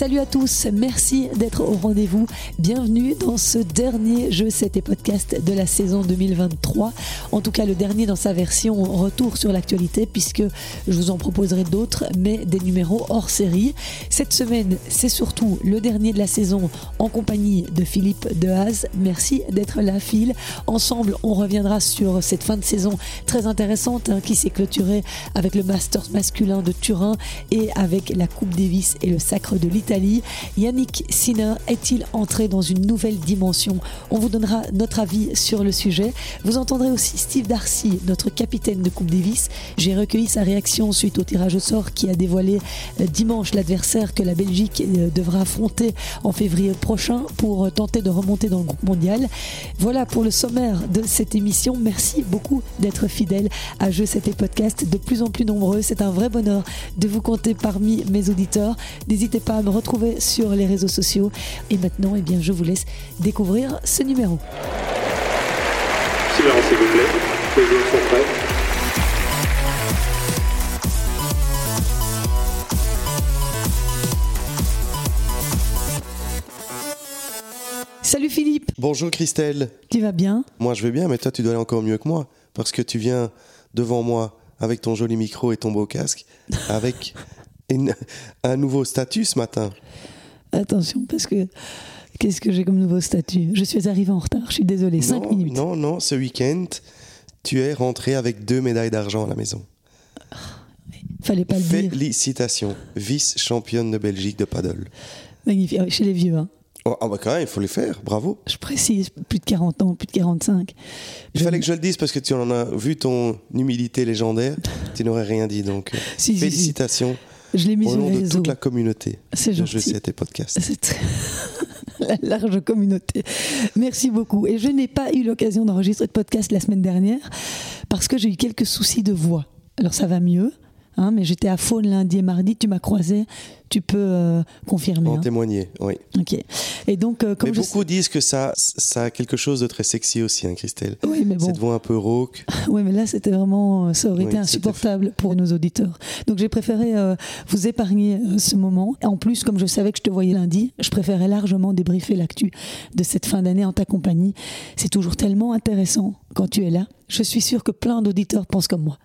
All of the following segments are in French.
Salut à tous, merci d'être au rendez-vous. Bienvenue dans ce dernier jeu, c'était podcast de la saison 2023. En tout cas, le dernier dans sa version retour sur l'actualité, puisque je vous en proposerai d'autres, mais des numéros hors série. Cette semaine, c'est surtout le dernier de la saison en compagnie de Philippe Dehaze. Merci d'être là, Phil. Ensemble, on reviendra sur cette fin de saison très intéressante hein, qui s'est clôturée avec le Masters masculin de Turin et avec la Coupe Davis et le Sacre de l'Italie Yannick Sinner est-il entré dans une nouvelle dimension? On vous donnera notre avis sur le sujet. Vous entendrez aussi Steve Darcy, notre capitaine de Coupe Davis. J'ai recueilli sa réaction suite au tirage au sort qui a dévoilé euh, dimanche l'adversaire que la Belgique euh, devra affronter en février prochain pour euh, tenter de remonter dans le groupe mondial. Voilà pour le sommaire de cette émission. Merci beaucoup d'être fidèle à 7 et Podcast, de plus en plus nombreux. C'est un vrai bonheur de vous compter parmi mes auditeurs. N'hésitez pas à me retrouver sur les réseaux sociaux. Et maintenant, eh bien, je vous laisse découvrir ce numéro. s'il vous plaît. Les joueurs sont prêts. Salut Philippe. Bonjour Christelle. Tu vas bien? Moi je vais bien, mais toi tu dois aller encore mieux que moi. Parce que tu viens devant moi avec ton joli micro et ton beau casque, avec un nouveau statut ce matin. Attention, parce que qu'est-ce que j'ai comme nouveau statut? Je suis arrivé en retard, je suis désolé, 5 minutes. Non, non, ce week-end, tu es rentré avec deux médailles d'argent à la maison. Fallait pas le dire. Félicitations, vice-championne de Belgique de paddle. Magnifique, ah chez les vieux. Hein. Oh, ah bah quand même, il faut les faire, bravo. Je précise, plus de 40 ans, plus de 45. Il fallait que je le dise parce que tu en as vu ton humilité légendaire, tu n'aurais rien dit, donc Si, si, si. Je l'ai mis Au sur nom les de réseaux. toute la communauté C'est gentil. Je sais tes podcasts. C'est très- la large communauté. Merci beaucoup. Et je n'ai pas eu l'occasion d'enregistrer de podcast la semaine dernière parce que j'ai eu quelques soucis de voix. Alors ça va mieux, hein, mais j'étais à Faune lundi et mardi. Tu m'as croisé, tu peux euh, confirmer. En hein. témoigner, oui. Ok. Et donc, euh, comme mais beaucoup disent que ça, ça a quelque chose de très sexy aussi, hein, Christelle. Oui, mais bon. Cette voix un peu rauque. Oui, mais là, c'était vraiment, ça aurait Oui, été insupportable pour nos auditeurs. Donc, j'ai préféré euh, vous épargner euh, ce moment. En plus, comme je savais que je te voyais lundi, je préférais largement débriefer l'actu de cette fin d'année en ta compagnie. C'est toujours tellement intéressant quand tu es là. Je suis sûr que plein d'auditeurs pensent comme moi.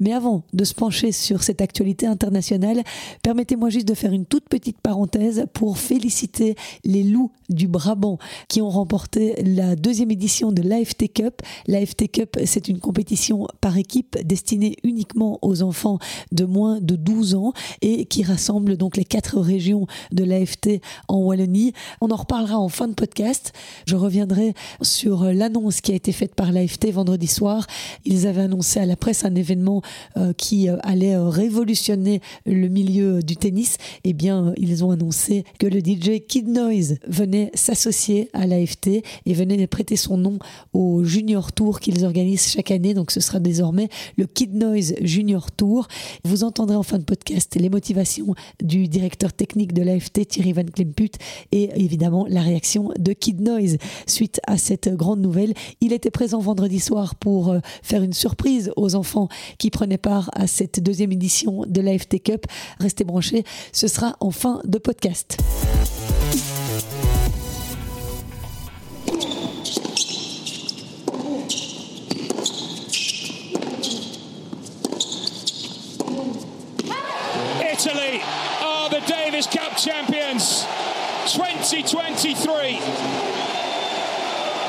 Mais avant de se pencher sur cette actualité internationale, permettez-moi juste de faire une toute petite parenthèse pour féliciter les loups du Brabant qui ont remporté la deuxième édition de l'AFT Cup. L'AFT Cup, c'est une compétition par équipe destinée uniquement aux enfants de moins de 12 ans et qui rassemble donc les quatre régions de l'AFT en Wallonie. On en reparlera en fin de podcast. Je reviendrai sur l'annonce qui a été faite par l'AFT vendredi soir. Ils avaient annoncé à la presse un événement euh, qui euh, allait euh, révolutionner le milieu du tennis. Eh bien, ils ont annoncé que le DJ Kid Noise venait s'associer à l'AFT et venait prêter son nom au Junior Tour qu'ils organisent chaque année. Donc, ce sera désormais le Kid Noise Junior Tour. Vous entendrez en fin de podcast les motivations du directeur technique de l'AFT, Thierry Van Klemput, et évidemment la réaction de Kid Noise suite à cette grande nouvelle. Il était présent vendredi soir pour euh, faire une surprise aux enfants qui prenaient part à cette deuxième édition de l'AFT Cup. Restez branchés, sera en fin de podcast. Italy are the Davis Cup champions 2023.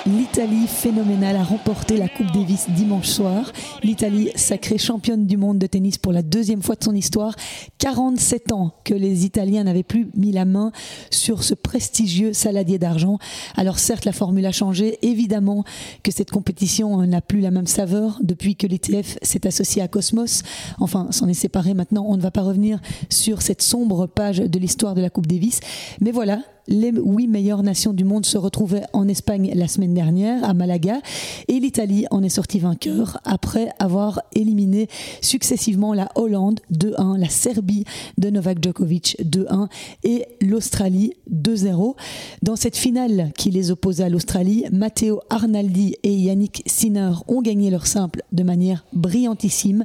L'Italie phénoménale a remporté la Coupe Davis dimanche soir. L'Italie sacrée championne du monde de tennis pour la deuxième fois de son histoire. 47 ans que les Italiens n'avaient plus mis la main sur ce prestigieux saladier d'argent. Alors certes, la formule a changé. Évidemment que cette compétition n'a plus la même saveur depuis que l'ITF s'est associé à Cosmos. Enfin, s'en est séparé maintenant. On ne va pas revenir sur cette sombre page de l'histoire de la Coupe Davis. Mais voilà, les huit meilleures nations du monde se retrouvaient en Espagne la semaine dernière, à Malaga, et l'Italie en est sortie vainqueur après avoir éliminé successivement la Hollande 2-1, la Serbie de Novak Djokovic 2-1 et l'Australie 2-0. Dans cette finale qui les opposait à l'Australie, Matteo Arnaldi et Yannick Sinner ont gagné leur simple de manière brillantissime.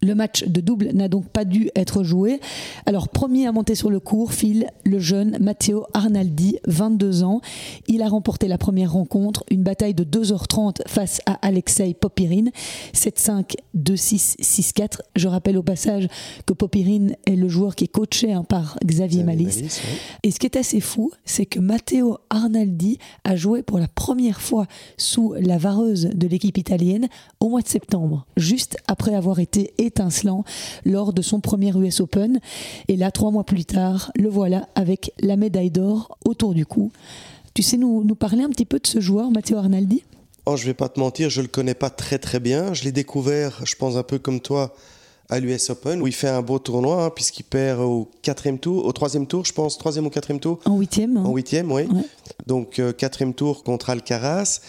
Le match de double n'a donc pas dû être joué. Alors, premier à monter sur le cours, file le jeune Matteo Arnaldi, 22 ans. Il a remporté la première rencontre, une bataille de 2h30 face à Alexei Popirine, 7-5, 2-6, 6-4. Je rappelle au passage que Popirine est le joueur qui est coaché hein, par Xavier, Malice. Et ce qui est assez fou, c'est que Matteo Arnaldi a joué pour la première fois sous la vareuse de l'équipe italienne au mois de septembre, juste après avoir été étincelant lors de son premier US Open. Et là, trois mois plus tard, le voilà avec la médaille d'or autour du cou. Tu sais nous, nous parler un petit peu de ce joueur, Matteo Arnaldi? Oh, je vais pas te mentir, je le connais pas très très bien. Je l'ai découvert, je pense un peu comme toi, à l'US Open, où il fait un beau tournoi, hein, puisqu'il perd au quatrième tour, au troisième tour, je pense, troisième ou quatrième tour? En huitième. hein. En huitième, oui. Ouais. Donc euh, quatrième tour contre Alcaraz.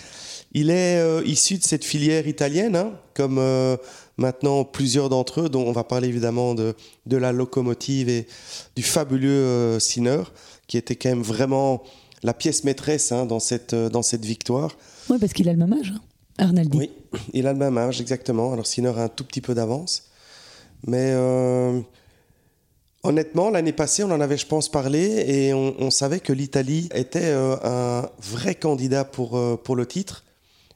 Il est euh, issu de cette filière italienne, hein, comme euh, maintenant plusieurs d'entre eux, dont on va parler évidemment de, de la locomotive et du fabuleux euh, Sinner, qui était quand même vraiment la pièce maîtresse hein, dans, cette, euh, dans cette victoire. Oui, parce qu'il a le même âge, hein, Arnaldi. Oui, il a le même âge, exactement. Alors Sinner a un tout petit peu d'avance. Mais euh, honnêtement, l'année passée, on en avait, je pense, parlé et on, on savait que l'Italie était euh, un vrai candidat pour, euh, pour le titre,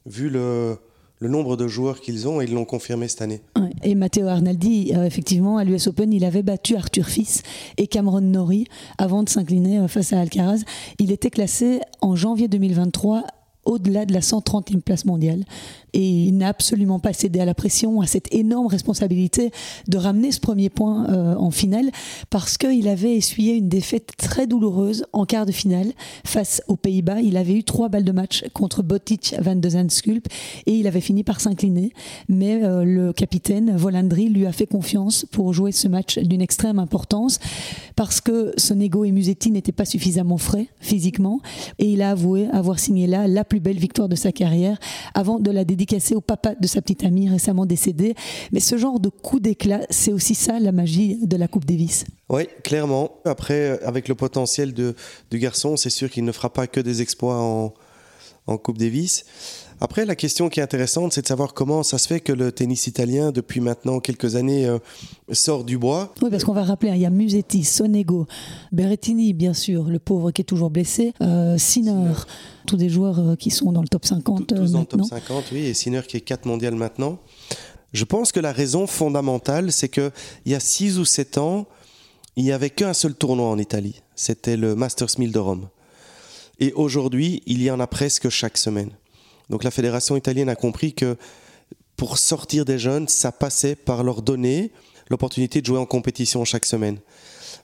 vu le, le nombre de joueurs qu'ils ont et ils l'ont confirmé cette année. Et Matteo Arnaldi, euh, effectivement, à l'US Open, il avait battu Arthur Fils et Cameron Norrie avant de s'incliner euh, face à Alcaraz. Il était classé en janvier 2023 au-delà de la 130e place mondiale. Et il n'a absolument pas cédé à la pression, à cette énorme responsabilité de ramener ce premier point euh, en finale, parce qu'il avait essuyé une défaite très douloureuse en quart de finale face aux Pays-Bas. Il avait eu trois balles de match contre Botic van de Zandsculp et il avait fini par s'incliner. Mais euh, le capitaine Volandry lui a fait confiance pour jouer ce match d'une extrême importance, parce que Sonego et Musetti n'étaient pas suffisamment frais physiquement, et il a avoué avoir signé là la plus belle victoire de sa carrière avant de la dédicacer au papa de sa petite amie récemment décédée. Mais ce genre de coup d'éclat, c'est aussi ça la magie de la Coupe Davis. Oui, clairement. Après, avec le potentiel de, du garçon, c'est sûr qu'il ne fera pas que des exploits en, en Coupe Davis. Après, la question qui est intéressante, c'est de savoir comment ça se fait que le tennis italien, depuis maintenant quelques années, euh, sort du bois. Oui, parce qu'on va rappeler, hein, il y a Musetti, Sonego, Berrettini, bien sûr, le pauvre qui est toujours blessé, euh, Sinner, tous des joueurs euh, qui sont dans le top 50 Tous euh, dans le top maintenant. 50, oui, et Sinner qui est 4 mondial maintenant. Je pense que la raison fondamentale, c'est qu'il y a 6 ou 7 ans, il n'y avait qu'un seul tournoi en Italie. C'était le Masters 1000 de Rome. Et aujourd'hui, il y en a presque chaque semaine. Donc la fédération italienne a compris que pour sortir des jeunes, ça passait par leur donner l'opportunité de jouer en compétition chaque semaine.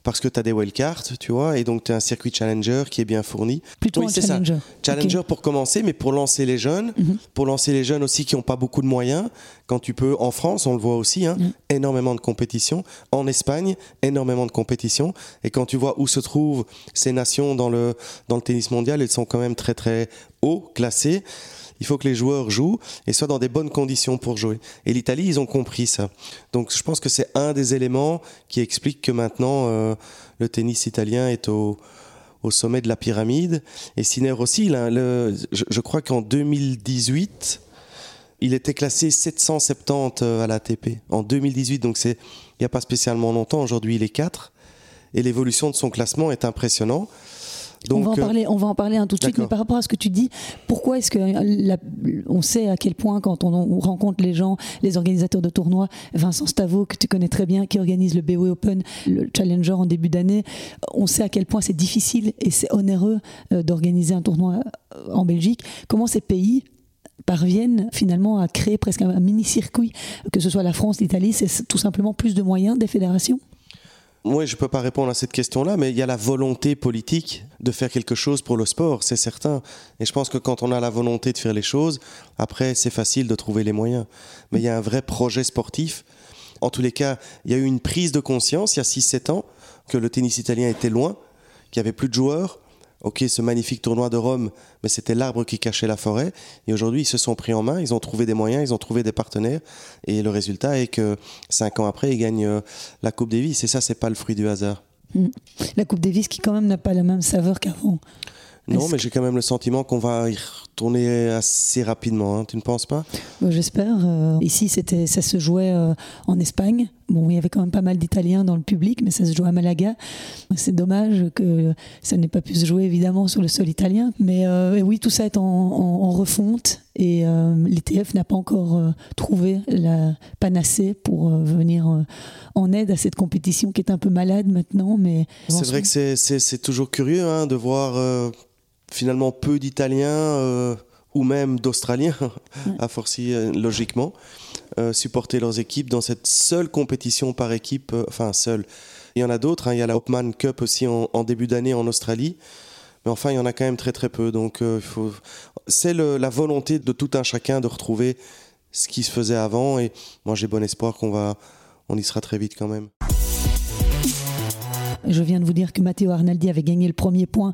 Parce que tu as des wildcards, tu vois, et donc tu as un circuit challenger qui est bien fourni. Plutôt Oui, un ça. challenger. Challenger pour commencer, mais pour lancer les jeunes, Mhm. pour lancer les jeunes aussi qui n'ont pas beaucoup de moyens. Quand tu peux, en France, on le voit aussi, hein, Mhm. énormément de compétition. En Espagne, énormément de compétition. Et quand tu vois où se trouvent ces nations dans le, dans le tennis mondial, elles sont quand même très très haut classées. Il faut que les joueurs jouent et soient dans des bonnes conditions pour jouer. Et l'Italie, ils ont compris ça. Donc je pense que c'est un des éléments qui explique que maintenant euh, le tennis italien est au, sommet de la pyramide. Et Sinner aussi, je, crois qu'en 2018, il était classé 770 à l'ATP. En 2018, donc c'est il n'y a pas spécialement longtemps. Aujourd'hui, il est 4. Et l'évolution de son classement est impressionnant. Donc, on, va en euh, parler, on va en parler un tout de suite, mais par rapport à ce que tu dis, pourquoi est-ce que la- on sait à quel point quand on, on rencontre les gens, les organisateurs de tournois, Vincent Stavo, que tu connais très bien, qui organise le BOE Open, le Challenger en début d'année, on sait à quel point c'est difficile et c'est onéreux euh, d'organiser un tournoi euh, en Belgique. Comment ces pays parviennent finalement à créer presque un, un mini-circuit, que ce soit la France, l'Italie, c'est tout simplement plus de moyens des fédérations? Oui, je ne peux pas répondre à cette question-là, mais il y a la volonté politique de faire quelque chose pour le sport, c'est certain. Et je pense que quand on a la volonté de faire les choses, après, c'est facile de trouver les moyens. Mais il y a un vrai projet sportif. En tous les cas, il y a eu une prise de conscience il y a 6-7 ans que le tennis italien était loin, qu'il n'y avait plus de joueurs. Ok, ce magnifique tournoi de Rome, mais c'était l'arbre qui cachait la forêt. Et aujourd'hui, ils se sont pris en main, ils ont trouvé des moyens, ils ont trouvé des partenaires. Et le résultat est que cinq ans après, ils gagnent euh, la Coupe Davis. Et ça, c'est pas le fruit du hasard. Mm. La Coupe Davis qui quand même n'a pas la même saveur qu'avant. Non, mais j'ai quand même le sentiment qu'on va y retourner assez rapidement. Hein. Tu ne penses pas? J'espère. Euh, ici, c'était, ça se jouait euh, en Espagne. Bon, il y avait quand même pas mal d'Italiens dans le public, mais ça se jouait à Malaga. C'est dommage que ça n'ait pas pu se jouer évidemment sur le sol italien. Mais euh, oui, tout ça est en, refonte et l'ITF n'a pas encore trouvé la panacée pour venir en aide à cette compétition qui est un peu malade maintenant. Mais c'est vrai que c'est, toujours curieux hein, de voir finalement peu d'Italiens euh, ou même d'Australiens, à forci euh, logiquement, euh, supporter leurs équipes dans cette seule compétition par équipe, enfin seule. Il y en a d'autres, hein. il y a la Hopman Cup aussi en, début d'année en Australie, mais enfin il y en a quand même très très peu. Donc c'est la volonté de tout un chacun de retrouver ce qui se faisait avant, et moi j'ai bon espoir qu'on on y sera très vite quand même. Je viens de vous dire que Matteo Arnaldi avait gagné le premier point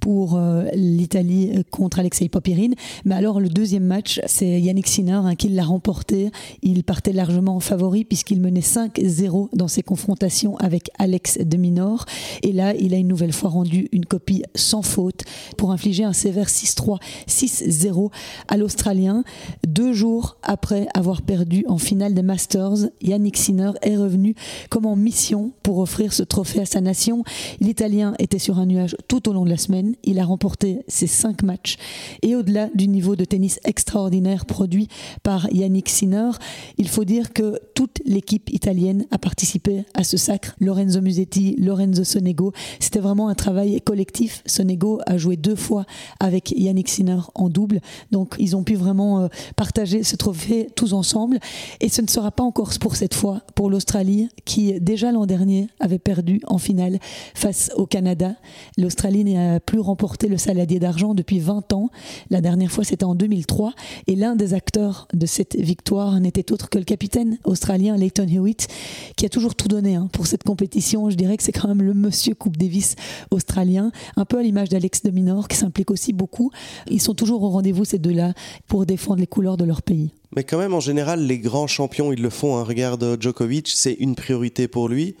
pour euh, l'Italie euh, contre Alexei Popirine. Mais alors, le deuxième match, c'est Yannick Sinner hein, qui l'a remporté. Il partait largement en favori puisqu'il menait 5-0 dans ses confrontations avec Alex de Minor. Et là, il a une nouvelle fois rendu une copie sans faute pour infliger un sévère 6-3, 6-0 à l'Australien. Deux jours après avoir perdu en finale des Masters, Yannick Sinner est revenu comme en mission pour offrir ce trophée à sa nation L'Italien était sur un nuage tout au long de la semaine. Il a remporté ses cinq matchs. Et au-delà du niveau de tennis extraordinaire produit par Yannick Sinner, il faut dire que toute l'équipe italienne a participé à ce sacre. Lorenzo Musetti, Lorenzo Sonego. C'était vraiment un travail collectif. Sonego a joué deux fois avec Yannick Sinner en double. Donc ils ont pu vraiment euh, partager ce trophée tous ensemble. Et ce ne sera pas encore pour cette fois pour l'Australie qui déjà l'an dernier avait perdu en finale face au Canada. L'Australie n'a plus remporté le saladier d'argent depuis 20 ans. La dernière fois, c'était en 2003. Et l'un des acteurs de cette victoire n'était autre que le capitaine australien Leighton Hewitt, qui a toujours tout donné hein, pour cette compétition. Je dirais que c'est quand même le monsieur Coupe Davis australien, un peu à l'image d'Alex de Minor, qui s'implique aussi beaucoup. Ils sont toujours au rendez-vous, ces deux-là, pour défendre les couleurs de leur pays. Mais quand même, en général, les grands champions, ils le font. Hein. Regarde Djokovic, c'est une priorité pour lui.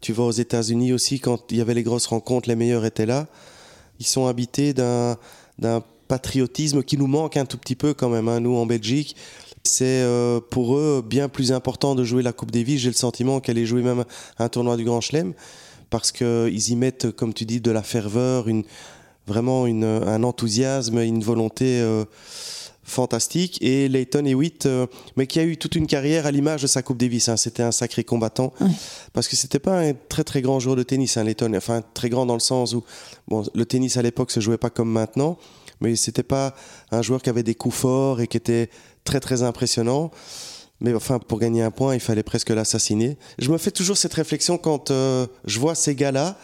Tu vas aux États-Unis aussi, quand il y avait les grosses rencontres, les meilleurs étaient là. Ils sont habités d'un patriotisme qui nous manque un tout petit peu quand même, hein, nous en Belgique. C'est euh, pour eux bien plus important de jouer la Coupe Davis. J'ai le sentiment qu'elle est jouée même un tournoi du Grand Chelem parce qu'ils y mettent, comme tu dis, de la ferveur, vraiment un enthousiasme, une volonté. Euh, fantastique. Et Leighton Hewitt, euh, mais qui a eu toute une carrière à l'image de sa Coupe Davis. Hein. C'était un sacré combattant. Parce que c'était pas un très très grand joueur de tennis, hein, Leighton. Enfin, très grand dans le sens où bon, le tennis à l'époque se jouait pas comme maintenant. Mais c'était pas un joueur qui avait des coups forts et qui était très très impressionnant. Mais enfin, pour gagner un point, il fallait presque l'assassiner. Je me fais toujours cette réflexion quand euh, je vois ces gars-là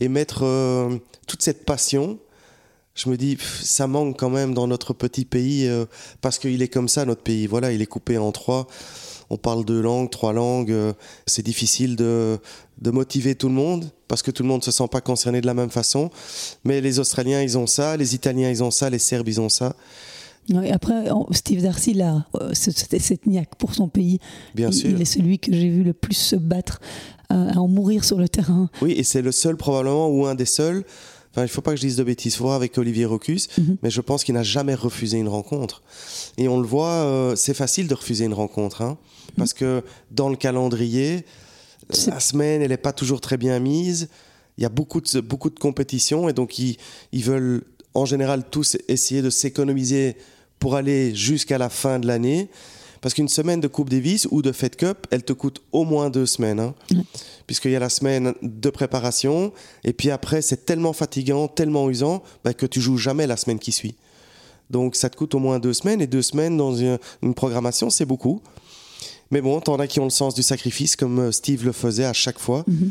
et mettre euh, toute cette passion je me dis, ça manque quand même dans notre petit pays, euh, parce qu'il est comme ça, notre pays. Voilà, il est coupé en trois. On parle deux langues, trois langues. Euh, c'est difficile de, de, motiver tout le monde, parce que tout le monde ne se sent pas concerné de la même façon. Mais les Australiens, ils ont ça, les Italiens, ils ont ça, les Serbes, ils ont ça. Et après, Steve Darcy, là, euh, c'était cette niaque pour son pays. Bien il, sûr. Il est celui que j'ai vu le plus se battre, à en mourir sur le terrain. Oui, et c'est le seul probablement, ou un des seuls, il ne faut pas que je dise de bêtises, voir avec Olivier Rocus, mhm. mais je pense qu'il n'a jamais refusé une rencontre. Et on le voit, euh, c'est facile de refuser une rencontre, hein, parce que dans le calendrier, la semaine, elle n'est pas toujours très bien mise. Il y a beaucoup de, beaucoup de compétitions, et donc ils, ils veulent en général tous essayer de s'économiser pour aller jusqu'à la fin de l'année. Parce qu'une semaine de Coupe Davis ou de Fed Cup, elle te coûte au moins deux semaines. Hein. Puisqu'il y a la semaine de préparation, et puis après, c'est tellement fatigant, tellement usant, bah, que tu joues jamais la semaine qui suit. Donc ça te coûte au moins deux semaines, et deux semaines dans une, programmation, c'est beaucoup. Mais bon, t'en as qui ont le sens du sacrifice, comme euh, Steve le faisait à chaque fois. Mhm.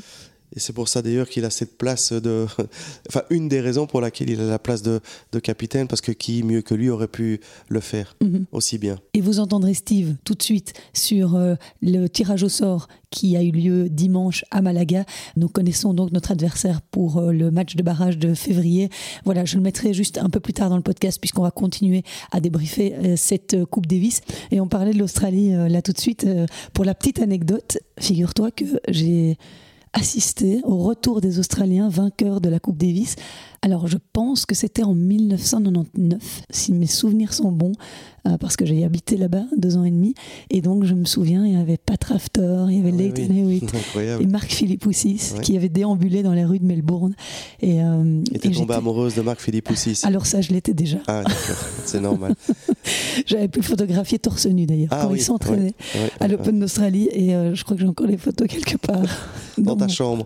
Et c'est pour ça d'ailleurs qu'il a cette place de. enfin, une des raisons pour laquelle il a la place de, de capitaine, parce que qui mieux que lui aurait pu le faire Mhm. aussi bien. Et vous entendrez Steve tout de suite sur euh, le tirage au sort qui a eu lieu dimanche à Malaga. Nous connaissons donc notre adversaire pour euh, le match de barrage de février. Voilà, je le mettrai juste un peu plus tard dans le podcast puisqu'on va continuer à débriefer euh, cette Coupe Davis. Et on parlait de l'Australie là tout de suite. Pour la petite anecdote, figure-toi que j'ai assisté au retour des Australiens vainqueurs de la Coupe Davis. Alors je pense que c'était en 1999, si mes souvenirs sont bons, euh, parce que j'ai habité là-bas deux ans et demi. Et donc je me souviens, il y avait Pat Rafter, il y avait Ah oui, Leighton oui. Hewitt. Et. Marc Philippoussis Ouais. qui avait déambulé dans les rues de Melbourne. Et, euh, t'es tombée amoureuse de Marc Philippe aussi. Alors ça, je l'étais déjà. Ah, d'accord, c'est normal. J'avais pu le photographier torse nu d'ailleurs, Ah quand oui, il s'entraînait ouais, à ouais. l'Open d'Australie. Et euh, je crois que j'ai encore les photos quelque part. Dans ta mon- chambre.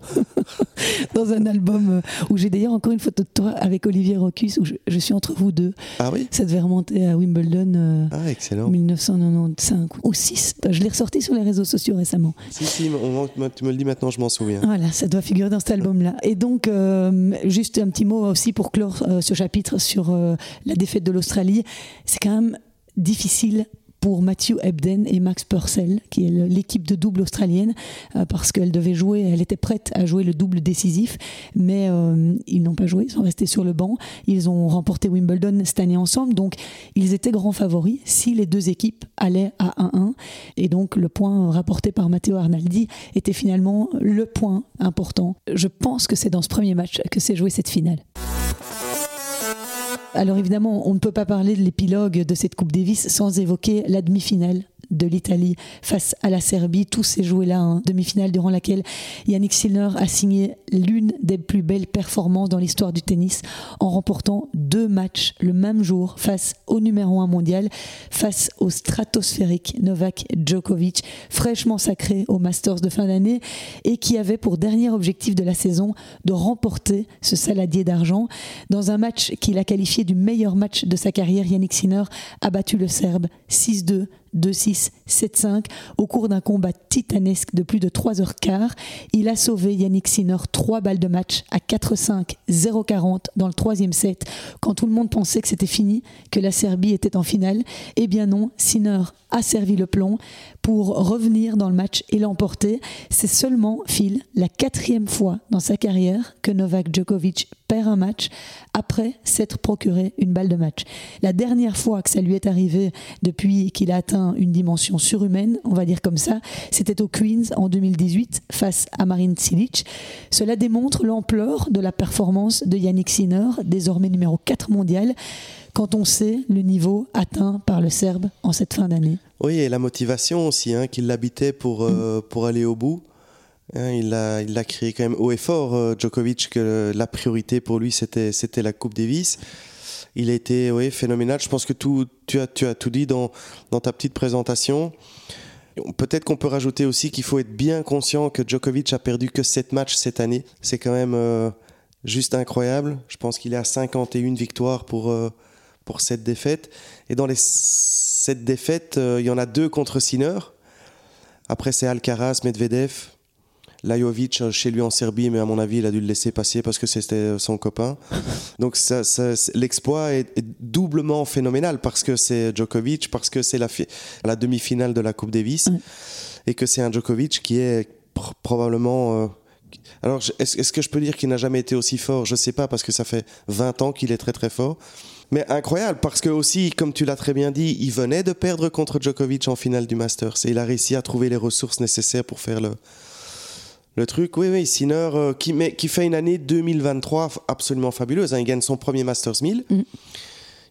dans un album euh, où j'ai d'ailleurs encore une photo toi avec Olivier Rocus où je, je suis entre vous deux. Ah oui Ça devait remonter à Wimbledon euh, Ah, excellent. 1995 ou 6. Je l'ai ressorti sur les réseaux sociaux récemment. Si, si, tu me le dis maintenant, je m'en souviens. Voilà, ça doit figurer dans cet album-là. Et donc, euh, juste un petit mot aussi pour clore euh, ce chapitre sur euh, la défaite de l'Australie. C'est quand même difficile pour Matthew Ebden et Max Purcell, qui est l'équipe de double australienne, euh, parce qu'elle devait jouer, elle était prête à jouer le double décisif, mais euh, ils n'ont pas joué, ils sont restés sur le banc. Ils ont remporté Wimbledon cette année ensemble, donc ils étaient grands favoris si les deux équipes allaient à 1-1. Et donc le point rapporté par Matteo Arnaldi était finalement le point important. Je pense que c'est dans ce premier match que s'est jouée cette finale. Alors évidemment, on ne peut pas parler de l'épilogue de cette Coupe Davis sans évoquer la demi-finale de l'Italie face à la Serbie. Tout s'est joué là, hein. demi-finale durant laquelle Yannick Sinner a signé l'une des plus belles performances dans l'histoire du tennis en remportant deux matchs le même jour face au numéro un mondial, face au stratosphérique Novak Djokovic, fraîchement sacré au Masters de fin d'année et qui avait pour dernier objectif de la saison de remporter ce saladier d'argent. Dans un match qu'il a qualifié du meilleur match de sa carrière, Yannick Sinner a battu le Serbe 6-2. 2-6, 7-5. Au cours d'un combat titanesque de plus de 3 heures quart, il a sauvé Yannick Sinner 3 balles de match à 4-5, 0-40 dans le troisième set, quand tout le monde pensait que c'était fini, que la Serbie était en finale. Eh bien non, Sinner a servi le plomb pour revenir dans le match et l'emporter. C'est seulement, Phil, la quatrième fois dans sa carrière que Novak Djokovic perd un match après s'être procuré une balle de match. La dernière fois que ça lui est arrivé depuis qu'il a atteint une dimension surhumaine, on va dire comme ça, c'était au Queens en 2018 face à Marin Cilic. Cela démontre l'ampleur de la performance de Yannick Sinner, désormais numéro 4 mondial, quand on sait le niveau atteint par le Serbe en cette fin d'année. Oui, et la motivation aussi, hein, qu'il l'habitait pour, euh, pour aller au bout. Hein, il l'a il l'a créé quand même haut et fort, euh, Djokovic, que la priorité pour lui, c'était la Coupe Davis. Il a été oui, phénoménal. Je pense que tout, tu, as, tout dit dans, ta petite présentation. Peut-être qu'on peut rajouter aussi qu'il faut être bien conscient que Djokovic a perdu que 7 matchs cette année. C'est quand même euh, juste incroyable. Je pense qu'il est à 51 victoires pour, euh, pour cette défaite. Et dans les 7 défaites, euh, il y en a deux contre Sinner. Après, c'est Alcaraz, Medvedev, Lajovic euh, chez lui en Serbie, mais à mon avis, il a dû le laisser passer parce que c'était euh, son copain. Donc ça, ça- c'est- l'exploit est, est doublement phénoménal parce que c'est Djokovic, parce que c'est la, fi- la demi-finale de la Coupe Davis Ouais. et que c'est un Djokovic qui est pr- probablement... euh, alors, est-ce que je peux dire qu'il n'a jamais été aussi fort? Je sais pas, parce que ça fait 20 ans qu'il est très très fort. Mais incroyable, parce que aussi, comme tu l'as très bien dit, il venait de perdre contre Djokovic en finale du Masters. Et il a réussi à trouver les ressources nécessaires pour faire le, le truc. Oui, oui, Sinner, euh, qui, fait une année 2023 f- absolument fabuleuse. hein. Il gagne son premier Masters 1000. Mm.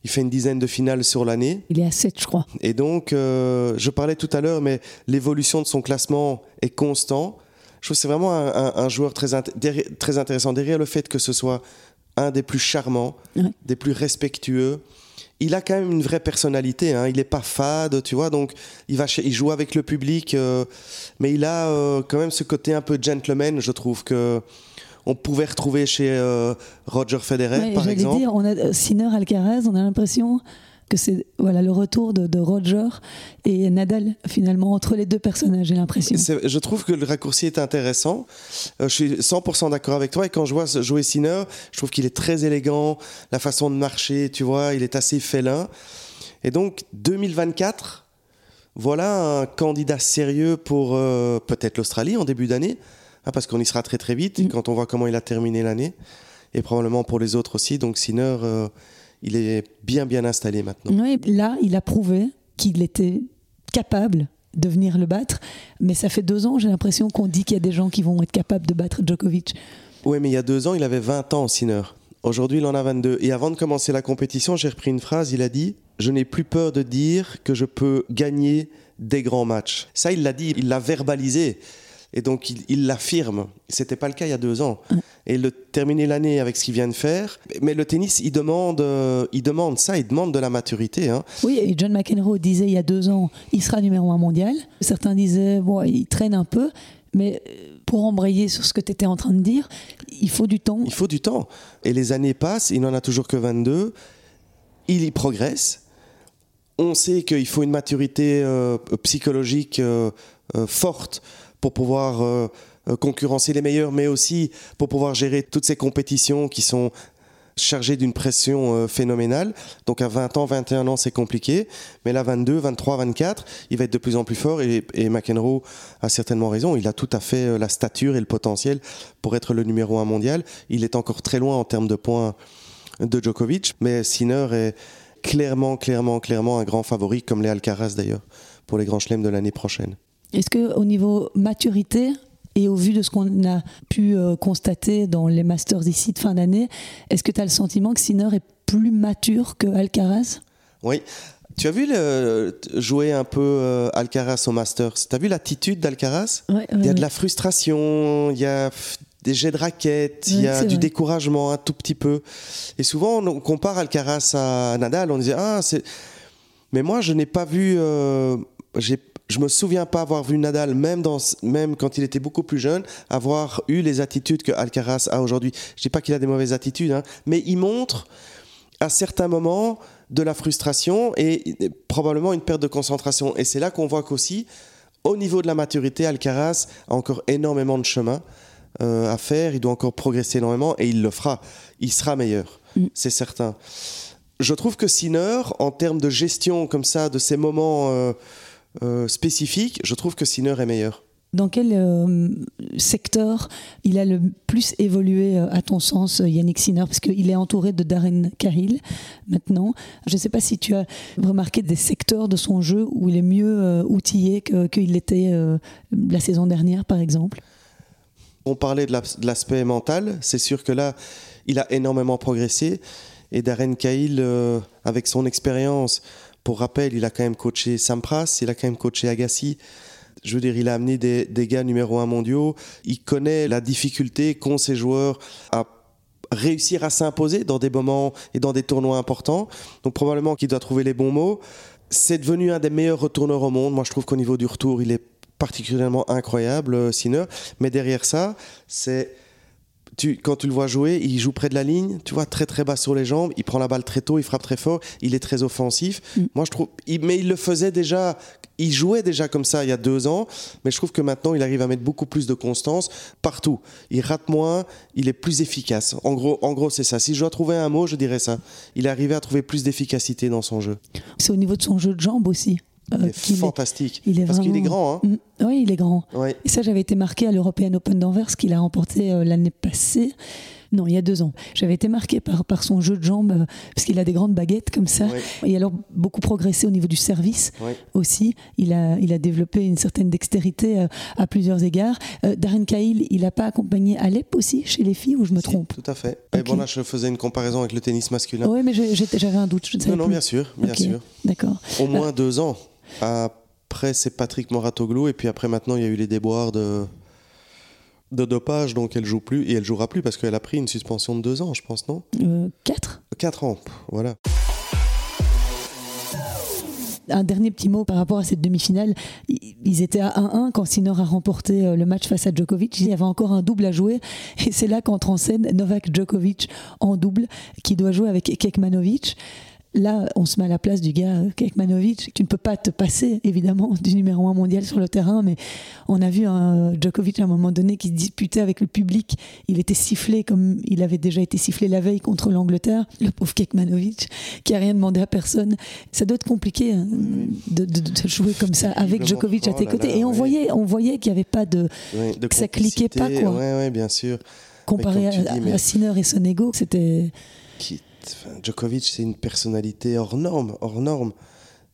Il fait une dizaine de finales sur l'année. Il est à 7, je crois. Et donc, euh, je parlais tout à l'heure, mais l'évolution de son classement est constant. Je trouve que c'est vraiment un, un- un joueur très, int- très intéressant. Derrière le fait que ce soit un des plus charmants, Ouais. des plus respectueux, il a quand même une vraie personnalité. hein. Il n'est pas fade, tu vois. Donc, il, va il joue avec le public, euh, mais il a euh, quand même ce côté un peu gentleman, je trouve, que on pouvait retrouver chez euh, Roger Federer, Ouais, par J'allais exemple. dire, on a euh, Sinner, Alcaraz, on a l'impression que c'est voilà le retour de, de, Roger et Nadal finalement entre les deux personnages j'ai l'impression. Je trouve que le raccourci est intéressant. Euh, je suis 100% d'accord avec toi. Et quand je vois jouer Sinner je trouve qu'il est très élégant. La façon de marcher tu vois il est assez félin. Et donc 2024 voilà un candidat sérieux pour euh, peut-être l'Australie en début d'année hein, parce qu'on y sera très très vite mm. quand on voit comment il a terminé l'année. Et probablement pour les autres aussi. Donc Sinner euh, il est bien bien installé maintenant. Oui, là, il a prouvé qu'il était capable de venir le battre, mais ça fait deux ans, j'ai l'impression qu'on dit qu'il y a des gens qui vont être capables de battre Djokovic. Oui, mais il y a deux ans, il avait 20 ans, Sinner. Aujourd'hui, il en a 22. Et avant de commencer la compétition, j'ai repris une phrase, il a dit « Je n'ai plus peur de dire que je peux gagner des grands matchs ». Ça, il l'a dit, il l'a verbalisé. Et donc, il l'affirme. Ce n'était pas le cas il y a deux ans. Et le, terminer l'année avec ce qu'il vient de faire. Mais le tennis, il demande, euh, il demande ça, il demande de la maturité. Hein. Oui, et John McEnroe disait il y a deux ans, il sera numéro un mondial. Certains disaient, bon, il traîne un peu. Mais euh, pour embrayer sur ce que tu étais en train de dire, il faut du temps. Il faut du temps. Et les années passent, il n'en a toujours que 22. Il y progresse. On sait qu'il faut une maturité euh, psychologique forte pour pouvoir euh, euh, concurrencer les meilleurs, mais aussi pour pouvoir gérer toutes ces compétitions qui sont chargées d'une pression euh, phénoménale. Donc à 20 ans, 21 ans, c'est compliqué. Mais là, 22, 23, 24, il va être de plus en plus fort. Et, McEnroe a certainement raison. Il a tout à fait la stature et le potentiel pour être le numéro un mondial. Il est encore très loin en termes de points de Djokovic. Mais Sinner est clairement, clairement, clairement un grand favori, comme les Alcaraz d'ailleurs, pour les grands chelems de l'année prochaine. Est-ce qu'au niveau maturité, et au vu de ce qu'on a pu euh, constater dans les Masters ici de fin d'année, est-ce que tu as le sentiment que Sinner est plus mature que Alcaraz? Oui. Tu as vu le, jouer un peu euh, Alcaraz au Masters? Tu as vu l'attitude d'Alcaraz? Il y a de la frustration, il y a des jets de raquettes, il y a du découragement un tout petit peu. Et souvent, on compare Alcaraz à Nadal, on disait Ah, c'est. Mais moi, je n'ai pas vu. Euh, j'ai je me souviens pas avoir vu Nadal, même, dans, même quand il était beaucoup plus jeune, avoir eu les attitudes que Alcaraz a aujourd'hui. Je dis pas qu'il a des mauvaises attitudes, hein, mais il montre à certains moments de la frustration et probablement une perte de concentration. Et c'est là qu'on voit qu'aussi, au niveau de la maturité, Alcaraz a encore énormément de chemin euh, à faire. Il doit encore progresser énormément et il le fera. Il sera meilleur, mm. c'est certain. Je trouve que Sinner, en termes de gestion comme ça, de ces moments... Euh, euh, spécifique, je trouve que Sinner est meilleur. Dans quel euh, secteur il a le plus évolué, euh, à ton sens, Yannick Sinner? Parce qu'il est entouré de Darren Cahill maintenant. Je ne sais pas si tu as remarqué des secteurs de son jeu où il est mieux outillé qu'il l'était la saison dernière, par exemple? On parlait de l'aspect mental. C'est sûr que là, il a énormément progressé. Et Darren Cahill, avec son expérience, pour rappel, il a quand même coaché Sampras, il a quand même coaché Agassi. Je veux dire, il a amené des, gars numéro un mondiaux. Il connaît la difficulté qu'ont ces joueurs à réussir à s'imposer dans des moments et dans des tournois importants. Donc probablement qu'il doit trouver les bons mots. C'est devenu un des meilleurs retourneurs au monde. Moi, je trouve qu'au niveau du retour, il est particulièrement incroyable, euh, Sinner. Mais derrière ça, c'est quand tu le vois jouer, il joue près de la ligne, tu vois, très très bas sur les jambes, il prend la balle très tôt, il frappe très fort, il est très offensif. Mm. Moi, je trouve, mais il le faisait déjà, il jouait déjà comme ça il y a deux ans, mais je trouve que maintenant, il arrive à mettre beaucoup plus de constance partout. Il rate moins, il est plus efficace. En gros, en gros, c'est ça. Si je dois trouver un mot, je dirais ça. Il est arrivé à trouver plus d'efficacité dans son jeu. C'est au niveau de son jeu de jambes aussi. Euh, fantastique. il est Parce qu'il est grand. Hein. Mm. oui, il est grand. Et ça, j'avais été marqué à l'European Open d'Anvers, qu'il a remporté euh, l'année passée. Non, il y a deux ans. J'avais été marqué par, par son jeu de jambes, euh, parce qu'il a des grandes baguettes comme ça. Et alors, beaucoup progressé au niveau du service aussi. Il a, il a développé une certaine dextérité à plusieurs égards. Darren Cahill, il n'a pas accompagné Alep aussi, chez les filles, ou je me trompe? Tout à fait. Et bon, là, je faisais une comparaison avec le tennis masculin. Oui, mais j'avais un doute. Je non, non, bien sûr, bien sûr. D'accord. Au moins deux ans. Après, c'est Patrick Moratoglou. Et puis après, maintenant, il y a eu les déboires de, de dopage. Donc, elle joue plus. Et elle jouera plus parce qu'elle a pris une suspension de deux ans, je pense, non? Euh, Quatre. Quatre ans, voilà. Un dernier petit mot par rapport à cette demi-finale. Ils étaient à 1-1 quand Sinner a remporté euh, le match face à Djokovic. Il y avait encore un double à jouer. Et c'est là qu'entre en scène Novak Djokovic en double, qui doit jouer avec Kekmanovic là, on se met à la place du gars Kekmanovic. Tu ne peux pas te passer, évidemment, du numéro un mondial sur le terrain, mais on a vu un Djokovic à un moment donné qui se disputait avec le public. Il était sifflé comme il avait déjà été sifflé la veille contre l'Angleterre. Le pauvre Kekmanovic, qui a rien demandé à personne. Ça doit être compliqué hein, de, de- de jouer comme ça avec Djokovic à tes Oh là côtés. Et on ouais. voyait, on voyait qu'il n'y avait pas de Ouais, de que ça cliquait pas, quoi. Ouais, bien sûr. comparé à, dis, mais- à Sinner et Sonego. C'était qui, Djokovic, c'est une personnalité hors norme, hors norme.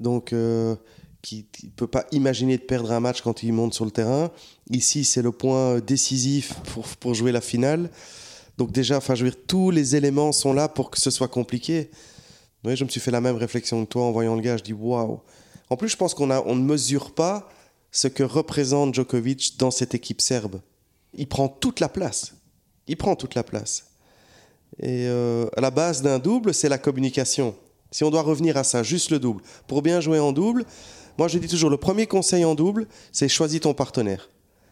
Donc, euh, qui ne peut pas imaginer de perdre un match quand il monte sur le terrain. Ici, c'est le point décisif pour, pour jouer la finale. Donc déjà, enfin, je veux dire, tous les éléments sont là pour que ce soit compliqué. Oui, je me suis fait la même réflexion que toi en voyant le gars. Je dis waouh. En plus, je pense qu'on on ne mesure pas ce que représente Djokovic dans cette équipe serbe. Il prend toute la place. Il prend toute la place. Et euh, à la base d'un double, c'est la communication. Si on doit revenir à ça, juste le double. Pour bien jouer en double, moi je dis toujours, le premier conseil en double, c'est choisis ton partenaire.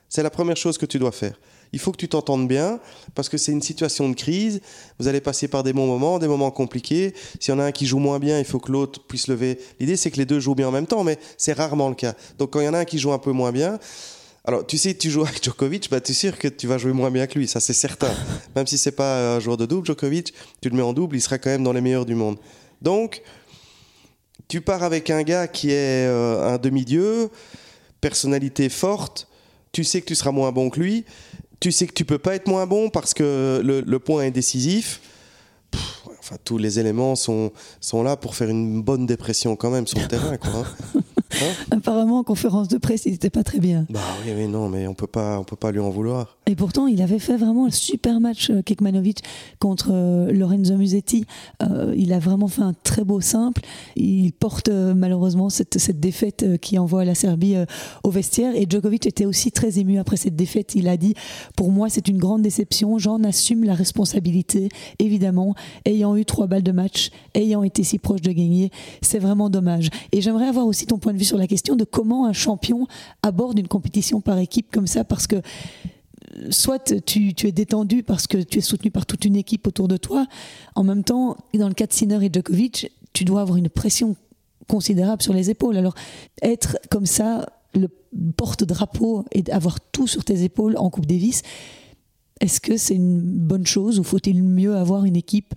C'est la première chose que tu dois faire. Il faut que tu t'entendes bien, parce que c'est une situation de crise. Vous allez passer par des bons moments, des moments compliqués. S'il y en a un qui joue moins bien, il faut que l'autre puisse lever. L'idée, c'est que les deux jouent bien en même temps, mais c'est rarement le cas. Donc quand il y en a un qui joue un peu moins bien, alors, tu sais, tu joues avec Djokovic, bah, tu es sûr que tu vas jouer moins bien que lui, ça c'est certain. Même si c'est pas un joueur de double, Djokovic, tu le mets en double, il sera quand même dans les meilleurs du monde. Donc, tu pars avec un gars qui est euh, un demi-dieu, personnalité forte, tu sais que tu seras moins bon que lui, tu sais que tu peux pas être moins bon parce que le, le point est décisif. Pff, enfin, tous les éléments sont, sont là pour faire une bonne dépression quand même sur le terrain. Quoi, hein. apparemment en conférence de presse, il n'était pas très bien. Bah oui, mais non, mais on peut pas, on peut pas lui en vouloir. Et pourtant, il avait fait vraiment un super match, euh, Kekmanovic, contre euh, Lorenzo Musetti. Euh, il a vraiment fait un très beau simple. Il porte malheureusement cette, cette défaite qui envoie la Serbie au vestiaire. Et Djokovic était aussi très ému après cette défaite. Il a dit Pour moi, c'est une grande déception. J'en assume la responsabilité, évidemment, ayant eu trois balles de match, ayant été si proche de gagner. C'est vraiment dommage. Et j'aimerais avoir aussi ton point de vue sur la question de comment un champion aborde une compétition par équipe comme ça, parce que soit tu, es détendu parce que tu es soutenu par toute une équipe autour de toi. En même temps, dans le cas de Sinner et Djokovic, tu dois avoir une pression considérable sur les épaules. Alors, être comme ça, le porte-drapeau et avoir tout sur tes épaules en Coupe Davis, est-ce que c'est une bonne chose ou faut-il mieux avoir une équipe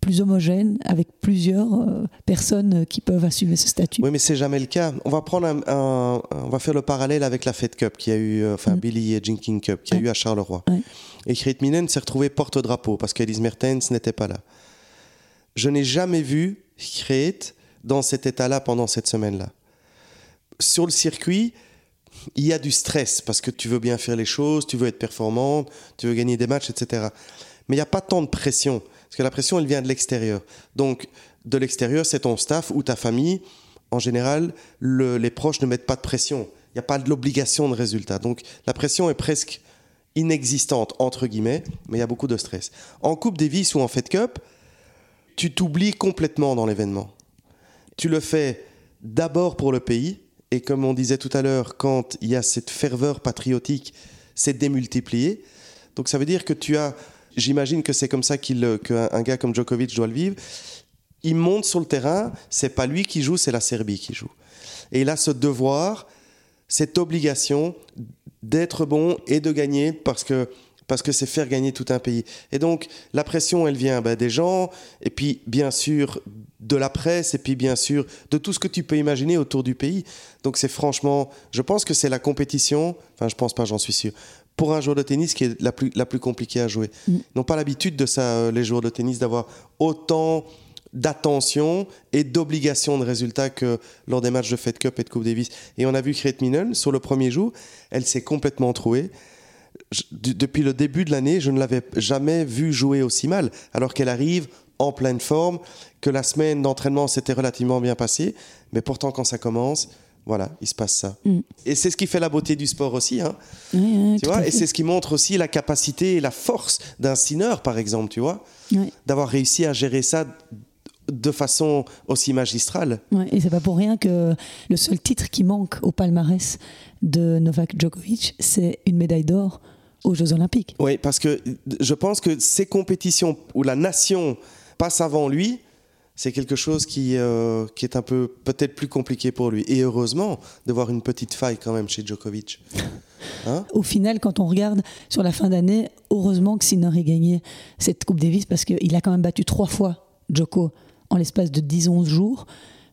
plus homogène avec plusieurs euh, personnes qui peuvent assumer ce statut Oui, mais c'est jamais le cas. On va prendre un, un- on va faire le parallèle avec la Fed Cup qui a eu, euh, enfin Mm. Billy et Jenkins Cup qui a eu à Charleroi. Et Kate Minen s'est retrouvé porte-drapeau parce qu'Elise Mertens n'était pas là. Je n'ai jamais vu Kate dans cet état-là pendant cette semaine-là. Sur le circuit, il y a du stress parce que tu veux bien faire les choses, tu veux être performante, tu veux gagner des matchs, etc. Mais il n'y a pas tant de pression parce que la pression, elle vient de l'extérieur. Donc, de l'extérieur, c'est ton staff ou ta famille. En général, le- les proches ne mettent pas de pression. Il n'y a pas de l'obligation de résultat. Donc, la pression est presque inexistante, entre guillemets, mais il y a beaucoup de stress. En Coupe Davis ou en Fed Cup, tu t'oublies complètement dans l'événement. Tu le fais d'abord pour le pays, et comme on disait tout à l'heure, quand il y a cette ferveur patriotique, c'est démultiplié. Donc ça veut dire que tu as, j'imagine que c'est comme ça qu'un un gars comme Djokovic doit le vivre. Il monte sur le terrain, c'est pas lui qui joue, c'est la Serbie qui joue. Et il a ce devoir, cette obligation d'être bon et de gagner parce que parce que c'est faire gagner tout un pays. Et donc la pression, elle vient ben, des gens, et puis bien sûr de la presse, et puis bien sûr de tout ce que tu peux imaginer autour du pays. Donc c'est franchement, je pense que c'est la compétition, enfin je pense pas, j'en suis sûr, pour un joueur de tennis qui est la plus, la plus compliquée à jouer. Ils n'ont pas l'habitude de ça, euh, les joueurs de tennis, d'avoir autant d'attention et d'obligation de résultats que lors des matchs de Fed Cup et de Coupe Davis. Et on a vu Kate Minen, sur le premier jour, elle s'est complètement trouée. Je- depuis le début de l'année, je ne l'avais jamais vue jouer aussi mal, alors qu'elle arrive en pleine forme, que la semaine d'entraînement s'était relativement bien passée, mais pourtant quand ça commence, voilà, il se passe ça. Mm. Et c'est ce qui fait la beauté du sport aussi, hein, tu vois, et c'est ce qui montre aussi la capacité et la force d'un Sinner, par exemple, tu vois, d'avoir réussi à gérer ça de façon aussi magistrale. Ouais, et c'est pas pour rien que le seul titre qui manque au palmarès de Novak Djokovic, c'est une médaille d'or aux Jeux Olympiques. Oui, parce que je pense que ces compétitions où la nation passe avant lui, c'est quelque chose qui, euh, qui est un peu peut-être plus compliqué pour lui. Et heureusement de voir une petite faille quand même chez Djokovic. Hein Au final, quand on regarde sur la fin d'année, heureusement que Sinner ait gagné cette Coupe Davis parce qu'il a quand même battu trois fois Djoko en l'espace de 10-11 jours.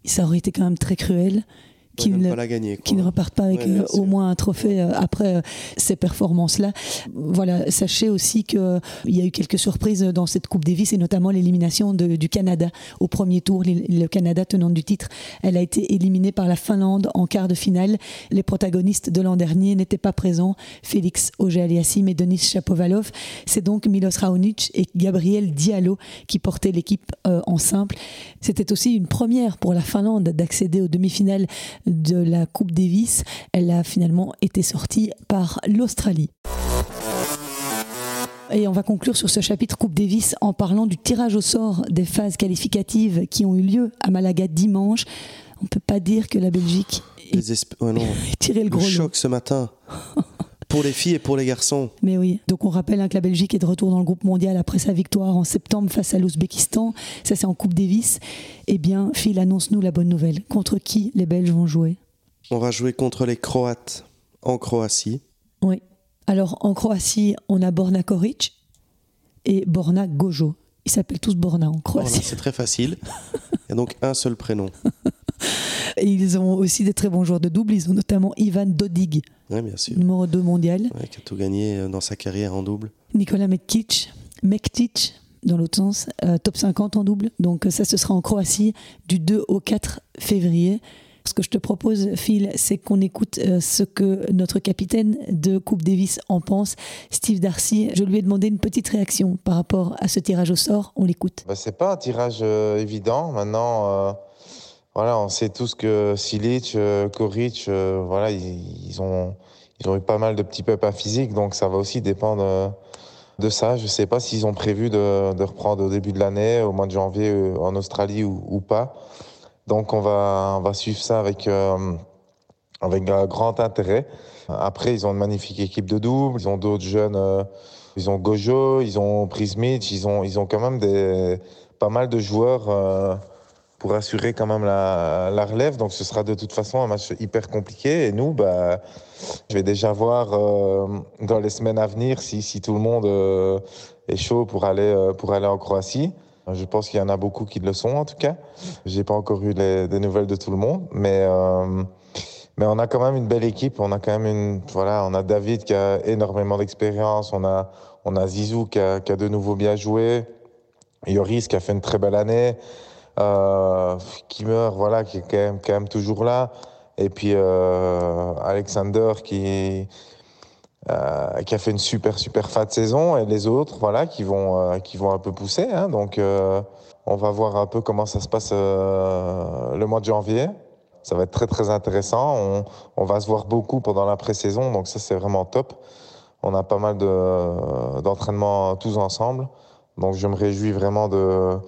Ça aurait été quand même très cruel qui, ne, qui ne repartent pas avec euh, au moins un trophée euh, après euh, ces performances-là. Voilà, sachez aussi qu'il y a eu quelques surprises dans cette Coupe Davis et notamment l'élimination du Canada au premier tour. Le Canada, tenant du titre, elle a été éliminée par la Finlande en quart de finale. Les protagonistes de l'an dernier n'étaient pas présents, Félix Auger-Aliassime et Denis Chapovalov. C'est donc Milos Raonic et Gabriel Diallo qui portaient l'équipe en simple. C'était aussi une première pour la Finlande d'accéder aux demi-finales de la Coupe Davis. Elle a finalement été sortie par l'Australie. Et on va conclure sur ce chapitre Coupe Davis en parlant du tirage au sort des phases qualificatives qui ont eu lieu à Malaga dimanche. On ne peut pas dire que la Belgique ait tiré le gros choc ce matin. Pour les filles et pour les garçons. Mais oui, donc on rappelle hein, que la Belgique est de retour dans le groupe mondial après sa victoire en septembre face à l'Ouzbékistan. Ça, c'est en Coupe Davis. Eh bien, Phil, annonce-nous la bonne nouvelle. Contre qui les Belges vont jouer? On va jouer contre les Croates en Croatie. Oui. Alors, en Croatie, on a Borna Koric et Borna Gojo. Ils s'appellent tous Borna en Croatie. c'est très facile. Il y a donc un seul prénom. Et ils ont aussi des très bons joueurs de double. Ils ont notamment Ivan Dodig, numéro 2 mondial. qui a tout gagné euh, dans sa carrière en double. Nicolas Mektic, Mektic dans l'autre sens, euh, top 50 en double. Donc ça, ce sera en Croatie du 2 au 4 février. Ce que je te propose, Phil, c'est qu'on écoute euh, ce que notre capitaine de Coupe Davis en pense, Steve Darcy. Je lui ai demandé une petite réaction par rapport à ce tirage au sort. On l'écoute. Bah, c'est pas un tirage évident. Maintenant, voilà, on sait tous que Silic, euh, Koric, euh, voilà, ils, ont, ils ont eu pas mal de petits à physique, donc ça va aussi dépendre euh, de ça. Je sais pas s'ils ont prévu de, de, reprendre au début de l'année, au mois de janvier en Australie ou, pas. Donc on va, on va suivre ça avec, avec grand intérêt. Après, ils ont une magnifique équipe de double, ils ont d'autres jeunes, ils ont Gojo, ils ont Prismic, ils ont, ils ont quand même des, pas mal de joueurs pour assurer quand même la, relève. Donc ce sera de toute façon un match hyper compliqué. Et nous, bah, je vais déjà voir euh, dans les semaines à venir si, tout le monde euh, est chaud pour aller, euh, pour aller en Croatie. Je pense qu'il y en a beaucoup qui le sont en tout cas. J'ai pas encore eu des nouvelles de tout le monde, mais mais on a quand même une belle équipe. On a quand même une voilà, on a David qui a énormément d'expérience. On a on a Zizou qui a, qui a de nouveau bien joué. Yoris qui a fait une très belle année euh, qui meurt, voilà, qui est quand même, toujours là. Et puis euh, Alexander qui, euh, qui a fait une super super fin de saison et les autres, voilà, qui vont euh, qui vont un peu pousser. Hein, donc on va voir un peu comment ça se passe le mois de janvier. Ça va être très très intéressant. On, va se voir beaucoup pendant la pré-saison, donc ça c'est vraiment top. On a pas mal d'entraînements tous ensemble, donc je me réjouis vraiment de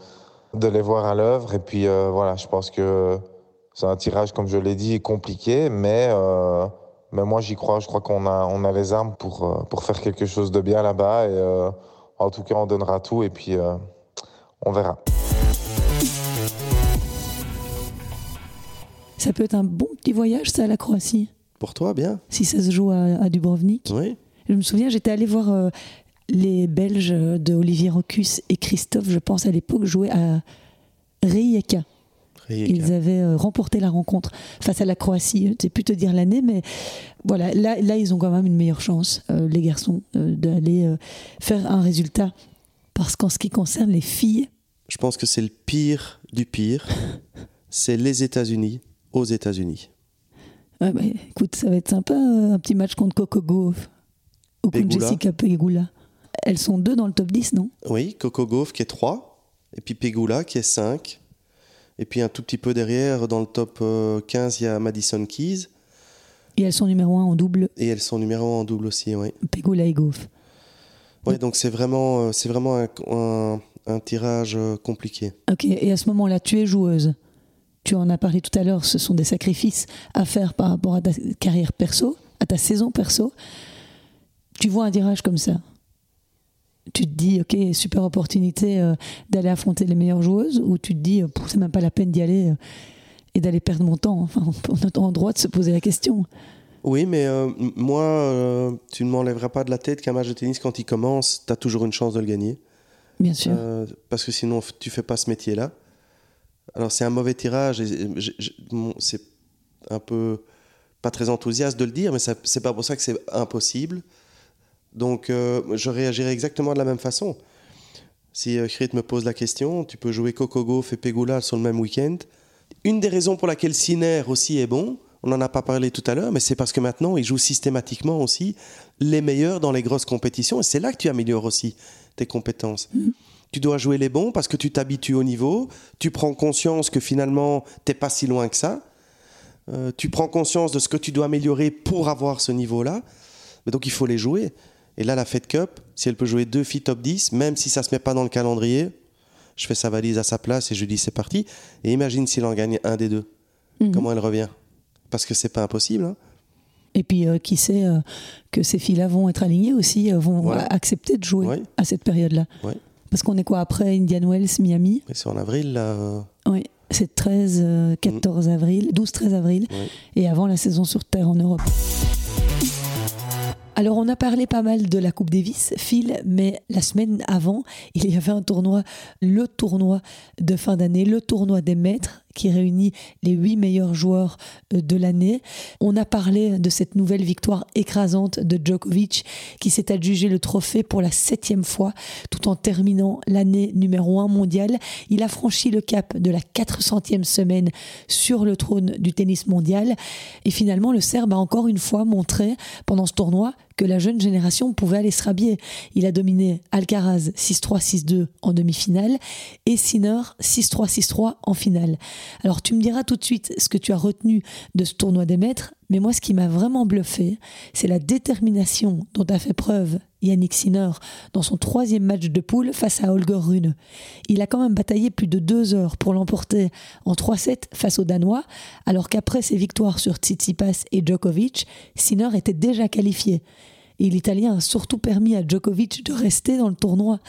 de les voir à l'œuvre. Et puis euh, voilà, je pense que c'est un tirage, comme je l'ai dit, compliqué, mais, euh, mais moi j'y crois. Je crois qu'on a, on a les armes pour, euh, pour faire quelque chose de bien là-bas. Et en tout cas, on donnera tout et puis on verra. Ça peut être un bon petit voyage, ça, à la Croatie. Pour toi, bien. Si ça se joue à, à Dubrovnik. Oui. Je me souviens, j'étais allé voir les Belges de Olivier Rocus et Christophe, je pense à l'époque, jouaient à Rijeka. Ils avaient euh, remporté la rencontre face à la Croatie. Je ne sais plus te dire l'année, mais voilà, là, là, ils ont quand même une meilleure chance, euh, les garçons, euh, d'aller faire un résultat. Parce qu'en ce qui concerne les filles. Je pense que c'est le pire du pire. c'est les États-Unis aux États-Unis. Ouais, bah, écoute, ça va être sympa, un petit match contre Coco Gauff ou contre Jessica Pegula. Elles sont deux dans le top 10, non? Oui, Coco Gauff qui est 3, et puis Pegula qui est 5. Et puis un tout petit peu derrière, dans le top 15, euh, il y a Madison Keys. Et elles sont numéro 1 en double. Et elles sont numéro 1 en double aussi, oui. Pegula et Gauff. Oui, donc c'est vraiment, euh, c'est vraiment un, un, tirage euh, compliqué. Ok, et à ce moment-là, tu es joueuse. Tu en as parlé tout à l'heure, ce sont des sacrifices à faire par rapport à ta carrière perso, à ta saison perso. Tu vois un tirage comme ça? Tu te dis, ok, super opportunité euh, d'aller affronter les meilleures joueuses, ou tu te dis, euh, c'est même pas la peine d'y aller euh, et d'aller perdre mon temps. Enfin, on a en droit de se poser la question. Oui, mais euh, moi, euh, tu ne m'enlèveras pas de la tête qu'un match de tennis, quand il commence, tu as toujours une chance de le gagner. Bien sûr. Euh, parce que sinon, tu fais pas ce métier-là. Alors, c'est un mauvais tirage. C'est un peu pas très enthousiaste de le dire, mais c'est pas pour ça que c'est impossible. Donc, euh, je réagirai exactement de la même façon. Si euh, Chrit me pose la question, tu peux jouer Coco Gauff et Pegula sur le même week-end. Une des raisons pour laquelle Sinner aussi est bon, on n'en a pas parlé tout à l'heure, mais c'est parce que maintenant, il joue systématiquement aussi les meilleurs dans les grosses compétitions. Et c'est là que tu améliores aussi tes compétences. Tu dois jouer les bons parce que tu t'habitues au niveau, tu prends conscience que finalement, t'es pas si loin que ça. Euh, tu prends conscience de ce que tu dois améliorer pour avoir ce niveau-là. Mais donc, il faut les jouer. Et là, la Fed Cup, si elle peut jouer deux filles top 10, même si ça se met pas dans le calendrier, je fais sa valise à sa place et je lui dis c'est parti. Et imagine s'il en gagne un des deux. Mhm. Comment elle revient? Parce que c'est pas impossible. hein. Et puis, euh, qui sait euh, que ces filles-là vont être alignées aussi, euh, vont Voilà. accepter de jouer à cette période-là. Parce qu'on est quoi après Indian Wells, Miami? Mais c'est en avril, là. Oui, c'est 13, euh, 14 avril, 12-13 avril, et avant la saison sur Terre en Europe. Alors on a parlé pas mal de la Coupe Davis, Phil, mais la semaine avant, il y avait un tournoi, le tournoi de fin d'année, le tournoi des maîtres, qui réunit les huit meilleurs joueurs euh, de l'année. On a parlé de cette nouvelle victoire écrasante de Djokovic, qui s'est adjugé le trophée pour la septième fois, tout en terminant l'année numéro un mondiale. Il a franchi le cap de la 400e semaine sur le trône du tennis mondial. Et finalement, le Serbe a encore une fois montré pendant ce tournoi que la jeune génération pouvait aller se rhabiller. Il a dominé Alcaraz 6-3, 6-2 en demi-finale et Sinner 6-3, 6-3 en finale. Alors tu me diras tout de suite ce que tu as retenu de ce tournoi des maîtres, mais moi ce qui m'a vraiment bluffé, c'est la détermination dont a fait preuve Yannick Sinner dans son troisième match de poule face à Holger Rune. Il a quand même bataillé plus de deux heures pour l'emporter en 3-7 face aux Danois, alors qu'après ses victoires sur Tsitsipas et Djokovic, Sinner était déjà qualifié. Et l'Italien a surtout permis à Djokovic de rester dans le tournoi,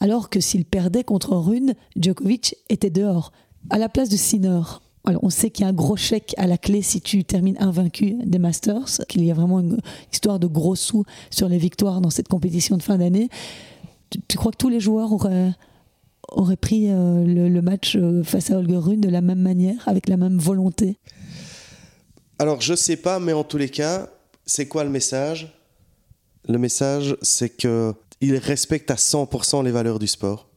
alors que s'il perdait contre Rune, Djokovic était dehors. À la place de Sinner, alors on sait qu'il y a un gros chèque à la clé si tu termines invaincu des Masters, qu'il y a vraiment une histoire de gros sous sur les victoires dans cette compétition de fin d'année. Tu, tu crois que tous les joueurs auraient, auraient pris euh, le, le match euh, face à Holger Rune de la même manière, avec la même volonté? Alors, je sais pas, mais en tous les cas, c'est quoi le message? Le message, c'est que il respecte à 100% les valeurs du sport.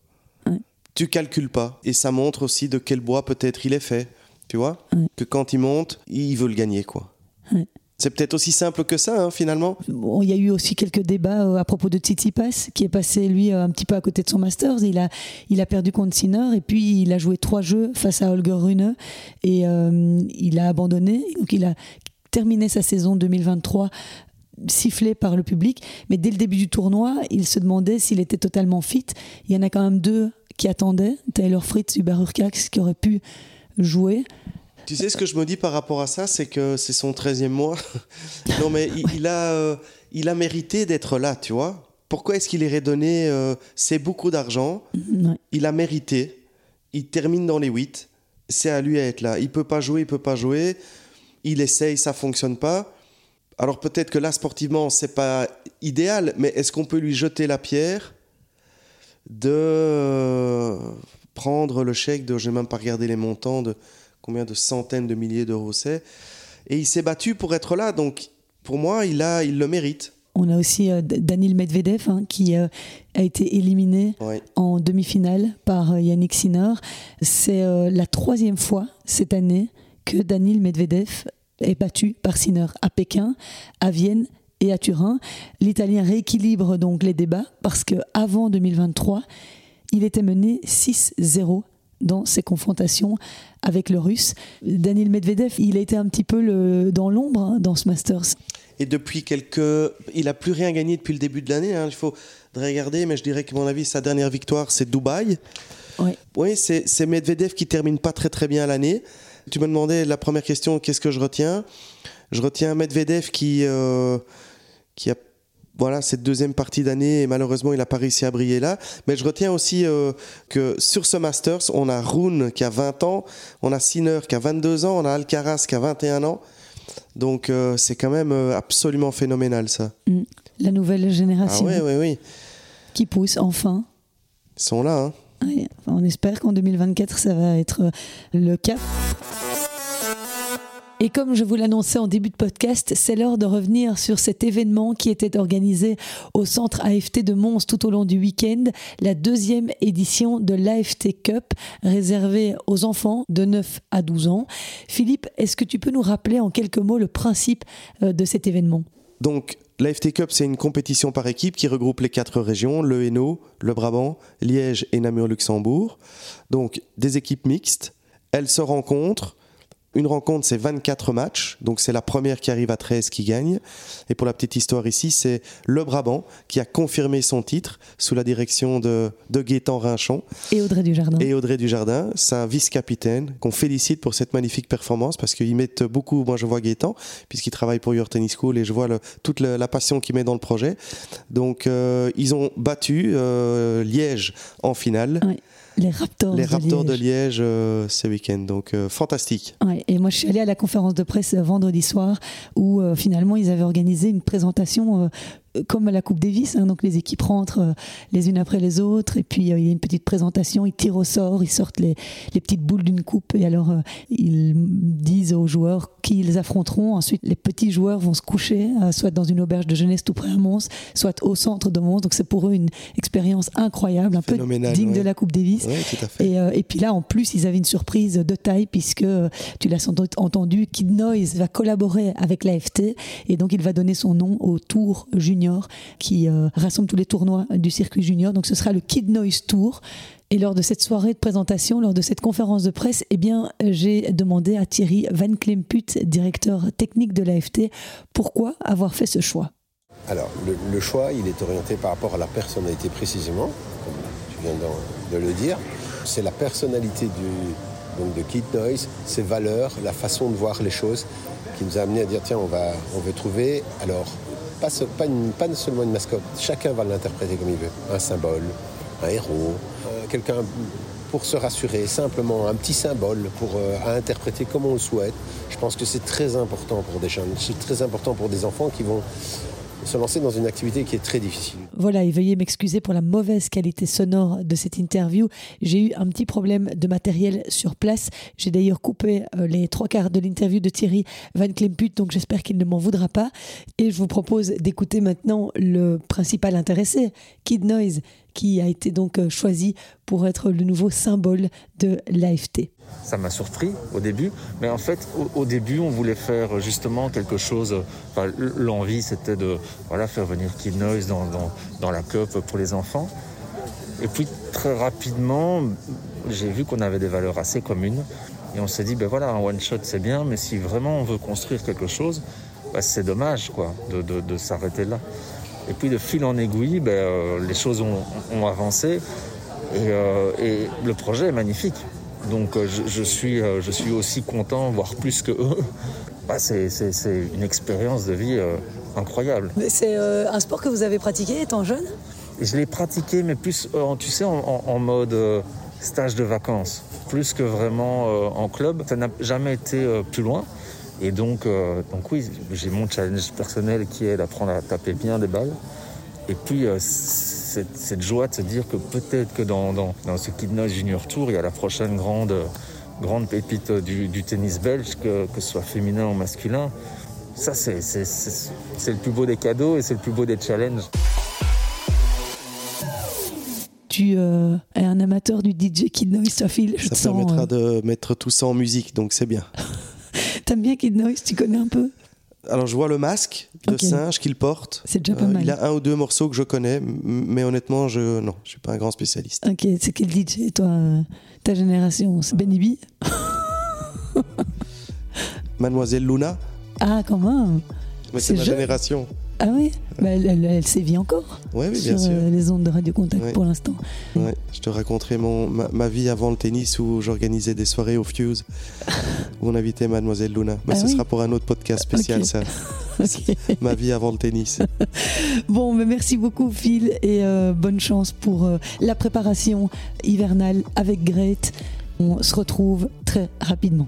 Ouais. Tu calcules pas. Et ça montre aussi de quel bois peut-être il est fait. Tu vois Ouais. Que quand il monte, il veut le gagner, quoi. Ouais. C'est peut-être aussi simple que ça, hein, finalement. Bon, il y a eu aussi quelques débats euh, à propos de Tsitsipas, qui est passé, lui, euh, un petit peu à côté de son Masters. Il a, il a perdu contre Sinner, et puis il a joué trois jeux face à Holger Rune, et euh, il a abandonné. Donc il a terminé sa saison 2023 sifflé par le public, mais dès le début du tournoi, il se demandait s'il était totalement fit. Il y en a quand même deux qui attendaient, Taylor Fritz, Hubert Urcax, qui auraient pu jouer. Tu sais ce que je me dis par rapport à ça, c'est que c'est son 13e mois. non, mais il, il a, euh, il a mérité d'être là, tu vois. Pourquoi est-ce qu'il irait donner euh, C'est beaucoup d'argent. Ouais. Il a mérité. Il termine dans les 8. C'est à lui à être là. Il peut pas jouer, il peut pas jouer. Il essaye, ça fonctionne pas. Alors peut-être que là, sportivement, c'est pas idéal, mais est-ce qu'on peut lui jeter la pierre de prendre le chèque de, je n'ai même pas regardé les montants, de combien de centaines de milliers d'euros c'est. Et il s'est battu pour être là, donc pour moi, il, a, il le mérite. On a aussi euh, Medvedev hein, qui euh, a été éliminé en demi-finale par euh, Yannick Sinner. C'est euh, la troisième fois cette année que Daniil Medvedev est battu par Sinner à Pékin, à Vienne et à Turin. L'Italien rééquilibre donc les débats parce que avant 2023, il était mené 6-0 dans ses confrontations avec le Russe. Daniil Medvedev, il a été un petit peu le- dans l'ombre hein, dans ce Masters. Et depuis quelques. Il a plus rien gagné depuis le début de l'année. hein. Il faut regarder, mais je dirais que, à mon avis, sa dernière victoire, c'est Dubaï. Oui, c'est c'est Medvedev qui termine pas très très bien l'année. Tu me demandais la première question, qu'est-ce que je retiens? Je retiens Medvedev qui, euh, qui a voilà cette deuxième partie d'année et malheureusement il n'a pas réussi à briller là. Mais je retiens aussi euh, que sur ce Masters, on a Rune qui a 20 ans, on a Sinner qui a 22 ans, on a Alcaraz qui a 21 ans. Donc euh, c'est quand même euh, absolument phénoménal ça. Mm. La nouvelle Ah génération oui, oui, oui. qui pousse enfin. Ils sont là. Hein. Enfin, on espère qu'en 2024, ça va être le cas. Et comme je vous l'annonçais en début de podcast, c'est l'heure de revenir sur cet événement qui était organisé au centre AFT de Mons tout au long du week-end, la deuxième édition de l'AFT Cup réservée aux enfants de 9 à 12 ans. Philippe, est-ce que tu peux nous rappeler en quelques mots le principe euh, de cet événement? Donc l'AFT Cup, c'est une compétition par équipe qui regroupe les quatre régions, le Hainaut, le Brabant, Liège et Namur-Luxembourg. Donc des équipes mixtes, elles se rencontrent. Une rencontre, c'est 24 matchs, donc c'est la première qui arrive à 13 qui gagne. Et pour la petite histoire ici, c'est le Brabant qui a confirmé son titre sous la direction de, de Gaétan Rinchon Et Audrey Dujardin. et Audrey Dujardin, sa vice-capitaine, qu'on félicite pour cette magnifique performance parce qu'ils mettent beaucoup, moi je vois Gaétan, puisqu'il travaille pour Your Tennis School et je vois le- toute la passion qu'il met dans le projet. Donc euh, ils ont battu euh, Liège en finale, Ouais, les Raptors. les de Raptors de Liège. Liège euh, ce week-end. Donc euh, fantastique. Ouais, et moi, je suis allée à la conférence de presse euh, vendredi soir où euh, finalement ils avaient organisé une présentation euh, comme à la Coupe Davis. hein, donc les équipes rentrent euh, les unes après les autres et puis euh, il y a une petite présentation. Ils tirent au sort, ils sortent les, les petites boules d'une coupe et alors euh, ils disent aux joueurs qui ils affronteront. Ensuite, les petits joueurs vont se coucher, soit dans une auberge de jeunesse tout près à Mons, soit au centre de Mons. Donc c'est pour eux une expérience incroyable, un peu digne de ouais. la Coupe Davis. Oui, tout à fait. Et, et puis là, en plus, ils avaient une surprise de taille puisque tu l'as sans doute entendu, Kid Noise va collaborer avec l'AFT et donc il va donner son nom au Tour Junior qui euh, rassemble tous les tournois du circuit junior. Donc ce sera le Kid Noise Tour. Et lors de cette soirée de présentation, lors de cette conférence de presse, eh bien, j'ai demandé à Thierry Van Klemput, directeur technique de l'AFT, pourquoi avoir fait ce choix. Alors, le, choix, il est orienté par rapport à la personnalité précisément, comme tu viens de le dire. C'est la personnalité du, donc de Kid Noise, ses valeurs, la façon de voir les choses qui nous a amené à dire tiens, on, va, on veut trouver, alors, pas, seulement une mascotte, chacun va l'interpréter comme il veut. Un symbole, un héros, euh, quelqu'un pour se rassurer, simplement un petit symbole pour euh, à interpréter comme on le souhaite. Je pense que c'est très important pour des jeunes, c'est très important pour des enfants qui vont se lancer dans une activité qui est très difficile. Voilà, et veuillez m'excuser pour la mauvaise qualité sonore de cette interview. J'ai eu un petit problème de matériel sur place. J'ai d'ailleurs coupé euh, les trois quarts de l'interview de Thierry Van Klemput, donc j'espère qu'il ne m'en voudra pas. Et je vous propose d'écouter maintenant le principal intéressé, Kid Noise, qui a été donc euh, choisi pour être le nouveau symbole de l'AFT. Ça m'a surpris au début, mais en fait, au, début, on voulait faire justement quelque chose. L'envie, c'était de faire venir Kid Noise dans, la cup pour les enfants. Et puis, très rapidement, j'ai vu qu'on avait des valeurs assez communes. Et on s'est dit, ben voilà, un one-shot, c'est bien, mais si vraiment on veut construire quelque chose, ben c'est dommage quoi, de, s'arrêter là. Et puis, de fil en aiguille, ben, euh, les choses ont, avancé. Euh, et le projet est magnifique. Donc euh, je, je suis, euh, je suis aussi content, voire plus que eux. Bah, c'est, une expérience de vie euh, incroyable. C'est un sport que vous avez pratiqué étant jeune? Je l'ai pratiqué, mais plus, euh, en- tu sais, en, en- en mode stage de vacances, plus que vraiment en club. Ça n'a jamais été plus loin. Et donc, donc oui, j'ai mon challenge personnel qui est d'apprendre à taper bien des balles. Et puis, cette, cette joie de se dire que peut-être que dans, dans, dans ce Kid Noise Junior Tour, il y a la prochaine grande, grande pépite du, du tennis belge, que, que ce soit féminin ou masculin. Ça, c'est c'est- c'est- c'est le plus beau des cadeaux et c'est le plus beau des challenges. Tu euh, es un amateur du DJ Kid Noise, toi, Phil. Je Ça te sens. permettra euh, de mettre tout ça en musique, donc c'est bien. T'aimes bien Kid Noise Tu connais un peu? Alors je vois le masque de singe qu'il porte. C'est déjà pas Euh, mal. il a un ou deux morceaux que je connais, mais honnêtement, je non, je suis pas un grand spécialiste. Ok, c'est quel DJ, toi, euh, ta génération? C'est Benny B? Mademoiselle Luna, Ah, quand même mais C'est c'est ma jeune. génération. Ah oui bah, elle, elle- elle sévit encore Ouais, oui, sur bien sûr. euh, les ondes de Radio Contact Ouais. pour l'instant. Ouais, je te raconterai mon, ma, ma vie avant le tennis où j'organisais des soirées au Fuse où on invitait Mademoiselle Luna. Mais Ah ce oui sera pour un autre podcast spécial, ça. Ma vie avant le tennis. bon, mais merci beaucoup Phil et euh, bonne chance pour euh, la préparation hivernale avec Grete. On se retrouve très rapidement.